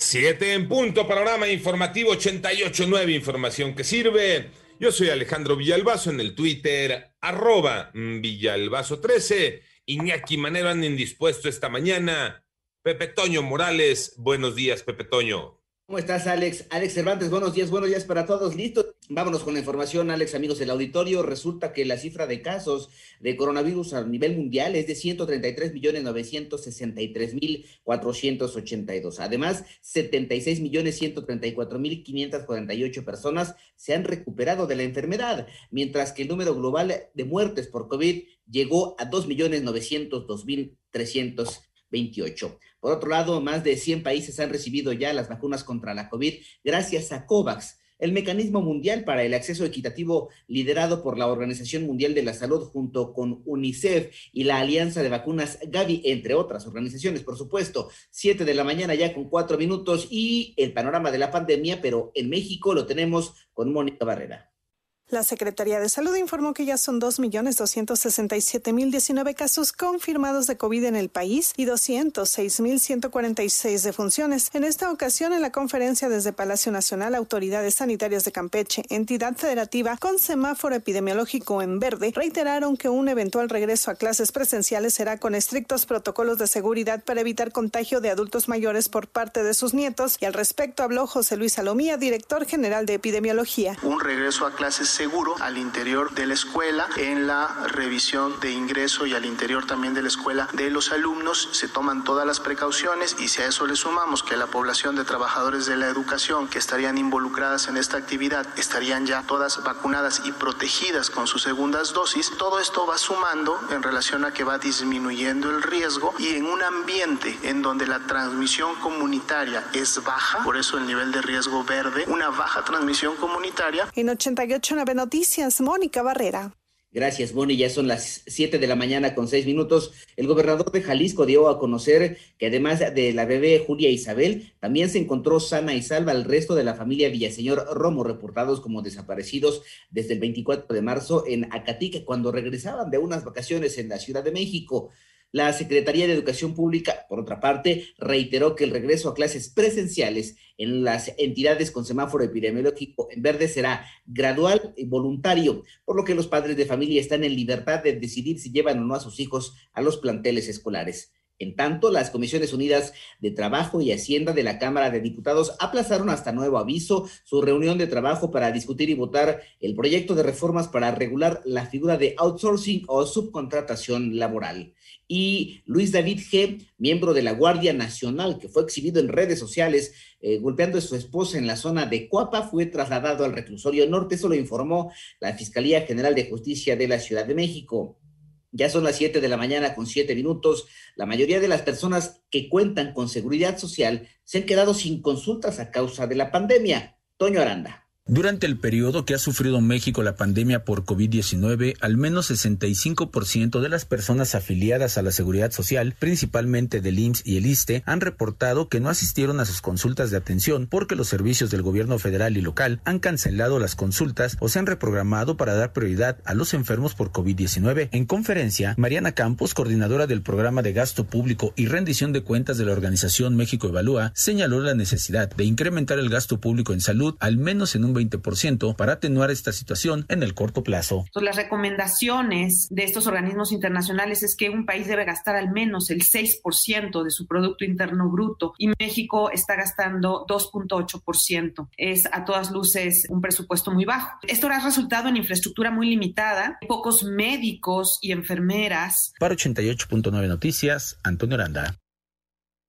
Siete en punto, panorama informativo 88.9, información que sirve. Yo soy Alejandro Villalbazo en el Twitter, arroba Villalbazo13. Iñaki Manero anda indispuesto esta mañana. Pepe Toño Morales, buenos días, Pepe Toño. ¿Cómo estás, Alex? Alex Cervantes, buenos días, buenos días para todos. Listo. Vámonos con la información, Alex, amigos del auditorio. Resulta que la cifra de casos de coronavirus a nivel mundial es de 133 millones 963 mil 482. Además, 76 millones 134 mil 548 personas se han recuperado de la enfermedad, mientras que el número global de muertes por COVID llegó a 2 millones 902 mil 300 28. Por otro lado, más de 100 países han recibido ya las vacunas contra la COVID gracias a COVAX, el mecanismo mundial para el acceso equitativo liderado por la Organización Mundial de la Salud junto con UNICEF y la Alianza de Vacunas Gavi, entre otras organizaciones, por supuesto. Siete de la mañana ya con cuatro minutos y el panorama de la pandemia, pero en México lo tenemos con Mónica Barrera. La Secretaría de Salud informó que ya son 2.267.019 casos confirmados de COVID en el país y 206.146 defunciones. En esta ocasión, en la conferencia desde Palacio Nacional, autoridades sanitarias de Campeche, entidad federativa con semáforo epidemiológico en verde, reiteraron que un eventual regreso a clases presenciales será con estrictos protocolos de seguridad para evitar contagio de adultos mayores por parte de sus nietos. Y al respecto habló José Luis Salomía, director general de epidemiología. Un regreso a clases seguro al interior de la escuela, en la revisión de ingreso y al interior también de la escuela de los alumnos. Se toman todas las precauciones y si a eso le sumamos que la población de trabajadores de la educación que estarían involucradas en esta actividad estarían ya todas vacunadas y protegidas con sus segundas dosis, todo esto va sumando en relación a que va disminuyendo el riesgo y en un ambiente en donde la transmisión comunitaria es baja, por eso el nivel de riesgo verde, una baja transmisión comunitaria. En 88 Noticias, Mónica Barrera. Gracias, Moni. Ya son las 7 de la mañana con 6 minutos. El gobernador de Jalisco dio a conocer que además de la bebé Julia Isabel, también se encontró sana y salva el resto de la familia Villaseñor Romo, reportados como desaparecidos desde el 24 de marzo en Acatique, cuando regresaban de unas vacaciones en la Ciudad de México. La Secretaría de Educación Pública, por otra parte, reiteró que el regreso a clases presenciales en las entidades con semáforo epidemiológico en verde será gradual y voluntario, por lo que los padres de familia están en libertad de decidir si llevan o no a sus hijos a los planteles escolares. En tanto, las Comisiones Unidas de Trabajo y Hacienda de la Cámara de Diputados aplazaron hasta nuevo aviso su reunión de trabajo para discutir y votar el proyecto de reformas para regular la figura de outsourcing o subcontratación laboral y Luis David G., miembro de la Guardia Nacional, que fue exhibido en redes sociales eh, golpeando a su esposa en la zona de Cuapa, fue trasladado al reclusorio norte, eso lo informó la Fiscalía General de Justicia de la Ciudad de México. Ya son las 7 de la mañana con 7 minutos. La mayoría de las personas que cuentan con seguridad social se han quedado sin consultas a causa de la pandemia. Toño Aranda. Durante el periodo que ha sufrido México la pandemia por COVID-19, al menos 65% de las personas afiliadas a la Seguridad Social, principalmente del IMSS y el ISTE, han reportado que no asistieron a sus consultas de atención porque los servicios del gobierno federal y local han cancelado las consultas o se han reprogramado para dar prioridad a los enfermos por COVID-19. En conferencia, Mariana Campos, coordinadora del programa de gasto público y rendición de cuentas de la organización México Evalúa, señaló la necesidad de incrementar el gasto público en salud al menos en un 20% para atenuar esta situación en el corto plazo. las recomendaciones de estos organismos internacionales es que un país debe gastar al menos el 6% de su Producto Interno Bruto y México está gastando 2.8%. Es a todas luces un presupuesto muy bajo. Esto ha resultado en infraestructura muy limitada, pocos médicos y enfermeras. Para 88.9 Noticias, Antonio Aranda.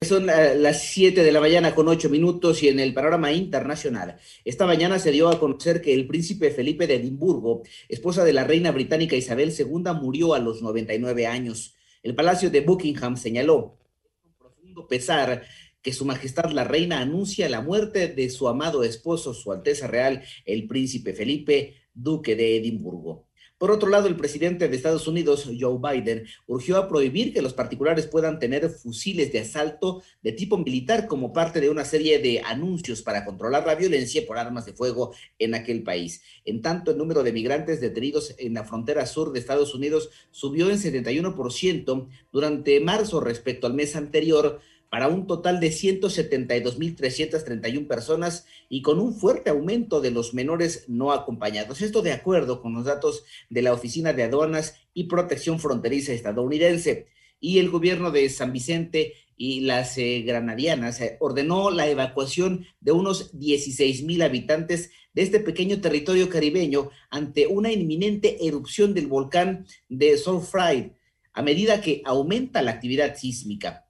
Son eh, las 7 de la mañana con 8 minutos y en el panorama internacional. Esta mañana se dio a conocer que el príncipe Felipe de Edimburgo, esposa de la reina británica Isabel II, murió a los 99 años. El Palacio de Buckingham señaló con profundo pesar que Su Majestad la Reina anuncia la muerte de su amado esposo, Su Alteza Real, el príncipe Felipe, duque de Edimburgo. Por otro lado, el presidente de Estados Unidos, Joe Biden, urgió a prohibir que los particulares puedan tener fusiles de asalto de tipo militar como parte de una serie de anuncios para controlar la violencia por armas de fuego en aquel país. En tanto, el número de migrantes detenidos en la frontera sur de Estados Unidos subió en 71% durante marzo respecto al mes anterior, para un total de 172.331 personas y con un fuerte aumento de los menores no acompañados. Esto de acuerdo con los datos de la Oficina de Aduanas y Protección Fronteriza estadounidense. Y el gobierno de San Vicente y las eh, granadianas eh, ordenó la evacuación de unos 16 mil habitantes de este pequeño territorio caribeño ante una inminente erupción del volcán de Surfried a medida que aumenta la actividad sísmica.